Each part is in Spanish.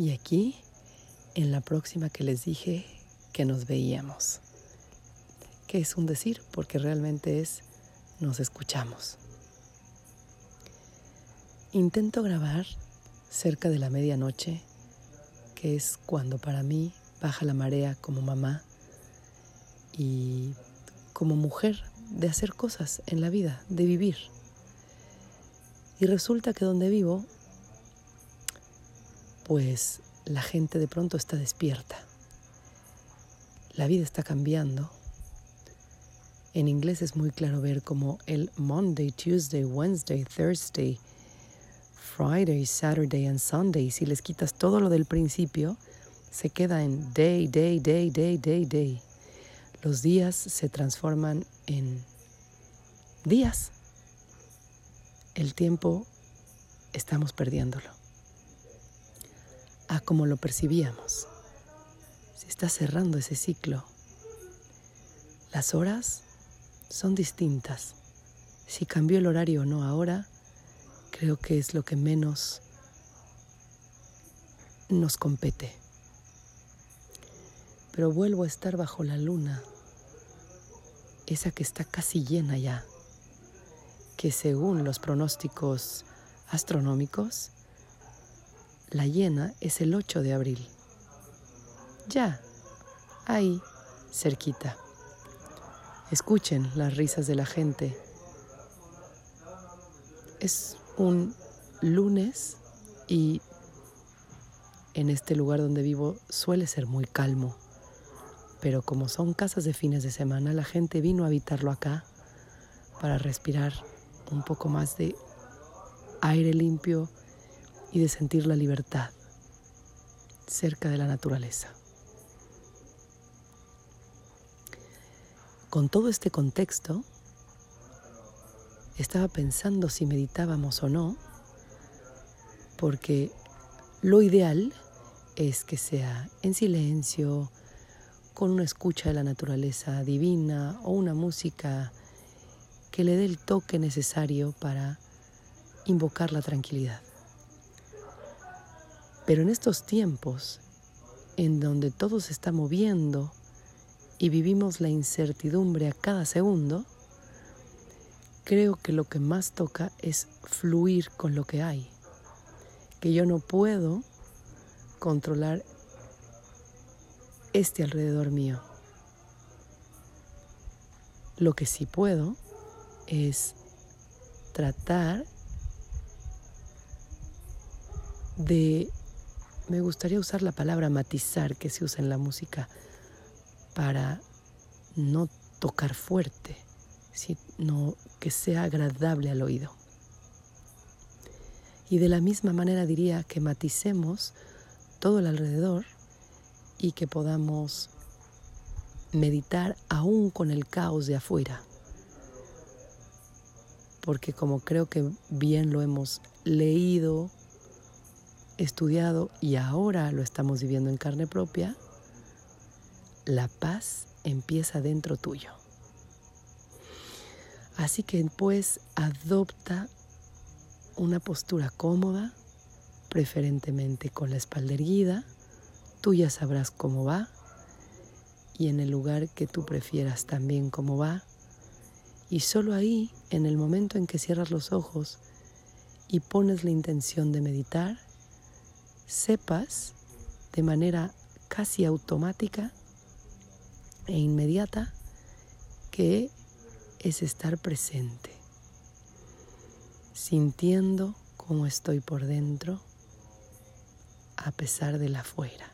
Y aquí, en la próxima que les dije que nos veíamos. Que es un decir, porque realmente es nos escuchamos. Intento grabar cerca de la medianoche, que es cuando para mí baja la marea como mamá y como mujer de hacer cosas en la vida, de vivir. Y resulta que donde vivo, pues la gente de pronto está despierta. La vida está cambiando. En inglés es muy claro ver como el Monday, Tuesday, Wednesday, Thursday, Friday, Saturday and Sunday. Si les quitas todo lo del principio, se queda en day, day, day, day, day, day. Los días se transforman en días. El tiempo estamos perdiéndolo. A como lo percibíamos. Se está cerrando ese ciclo. Las horas son distintas. Si cambió el horario o no ahora, creo que es lo que menos nos compete. Pero vuelvo a estar bajo la luna, esa que está casi llena ya, que según los pronósticos astronómicos, la llena es el 8 de abril. Ya, ahí, cerquita. Escuchen las risas de la gente. Es un lunes y en este lugar donde vivo suele ser muy calmo. Pero como son casas de fines de semana, la gente vino a habitarlo acá para respirar un poco más de aire limpio y de sentir la libertad cerca de la naturaleza. Con todo este contexto, estaba pensando si meditábamos o no, porque lo ideal es que sea en silencio, con una escucha de la naturaleza divina o una música que le dé el toque necesario para invocar la tranquilidad. Pero en estos tiempos, en donde todo se está moviendo y vivimos la incertidumbre a cada segundo, creo que lo que más toca es fluir con lo que hay, que yo no puedo controlar este alrededor mío. Lo que sí puedo es tratar de, me gustaría usar la palabra matizar que se usa en la música, para no tocar fuerte, sino que sea agradable al oído. Y de la misma manera diría que maticemos todo el alrededor y que podamos meditar aún con el caos de afuera. Porque como creo que bien lo hemos leído, estudiado y ahora lo estamos viviendo en carne propia, la paz empieza dentro tuyo. Así que pues adopta una postura cómoda, preferentemente con la espalda erguida. Tú ya sabrás cómo va y en el lugar que tú prefieras también cómo va. Y solo ahí, en el momento en que cierras los ojos y pones la intención de meditar, sepas de manera casi automática e inmediata que es estar presente, sintiendo cómo estoy por dentro a pesar de la afuera.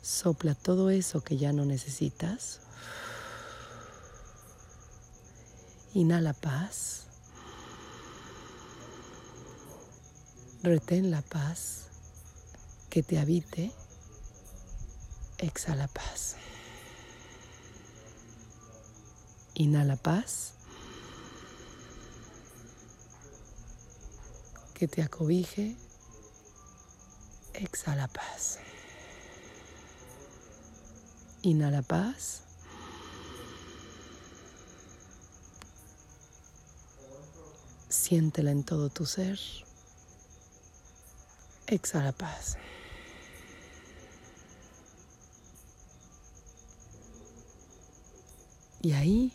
Sopla todo eso que ya no necesitas. Inhala paz. Retén la paz que te habite Exhala paz. Inhala paz. Que te acobije. Exhala paz. Inhala paz. Siéntela en todo tu ser. Exhala paz. Y ahí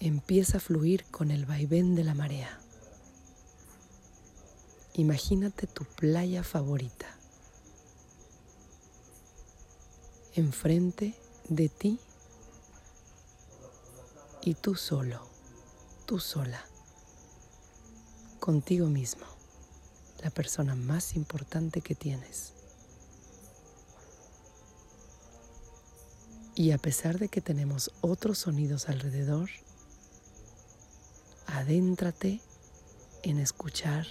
empieza a fluir con el vaivén de la marea. Imagínate tu playa favorita. Enfrente de ti y tú solo, tú sola, contigo mismo, la persona más importante que tienes. Y a pesar de que tenemos otros sonidos alrededor, adéntrate en escuchar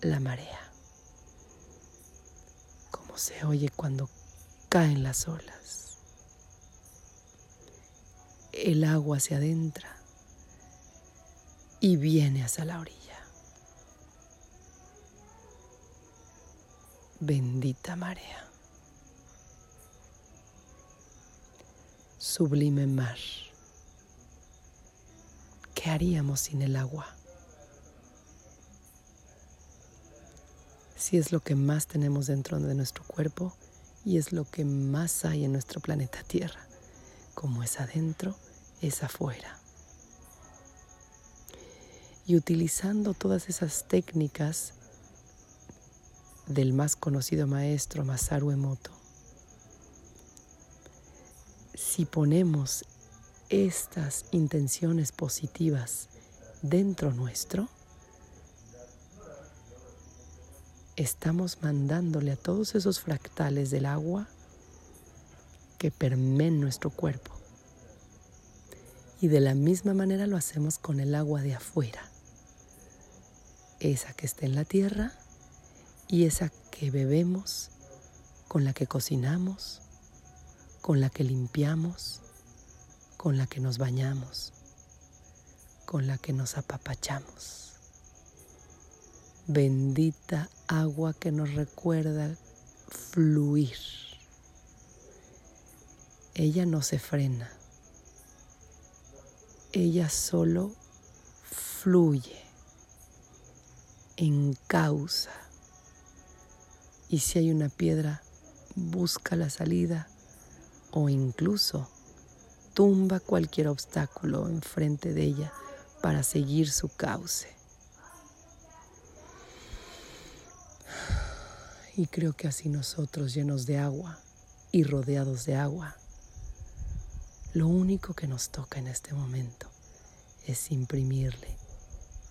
la marea, como se oye cuando caen las olas. El agua se adentra y viene hacia la orilla. Bendita marea. Sublime mar. ¿Qué haríamos sin el agua? Si es lo que más tenemos dentro de nuestro cuerpo y es lo que más hay en nuestro planeta Tierra. Como es adentro, es afuera. Y utilizando todas esas técnicas del más conocido maestro Masaru Emoto, si ponemos estas intenciones positivas dentro nuestro, estamos mandándole a todos esos fractales del agua que permeen nuestro cuerpo. Y de la misma manera lo hacemos con el agua de afuera, esa que está en la tierra y esa que bebemos, con la que cocinamos, con la que limpiamos, con la que nos bañamos, con la que nos apapachamos. Bendita agua que nos recuerda fluir. Ella no se frena. Ella solo fluye en causa. Y si hay una piedra, busca la salida o incluso tumba cualquier obstáculo enfrente de ella para seguir su cauce. Y creo que así nosotros, llenos de agua y rodeados de agua, lo único que nos toca en este momento es imprimirle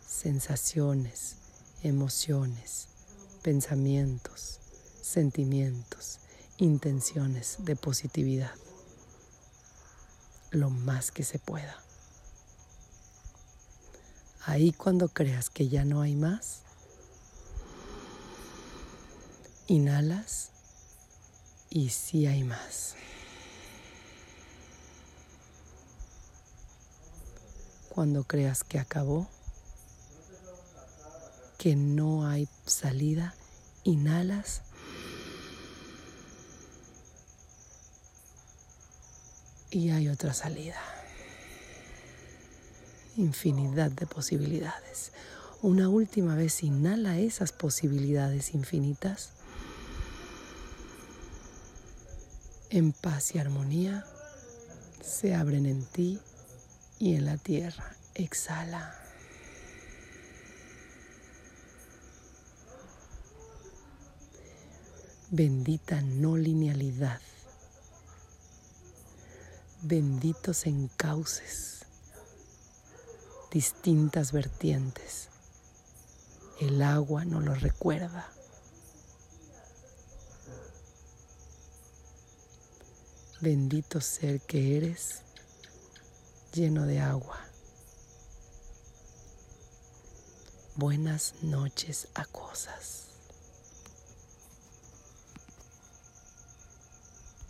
sensaciones, emociones, pensamientos, sentimientos, intenciones de positividad lo más que se pueda. Ahí cuando creas que ya no hay más, inhalas y sí hay más. Cuando creas que acabó, que no hay salida, inhalas y hay otra salida. Infinidad de posibilidades. Una última vez inhala esas posibilidades infinitas. En paz y armonía se abren en ti y en la tierra. Exhala. Bendita no linealidad benditos encauces, distintas vertientes. El agua no lo recuerda. Bendito ser que eres lleno de agua. Buenas noches a cosas.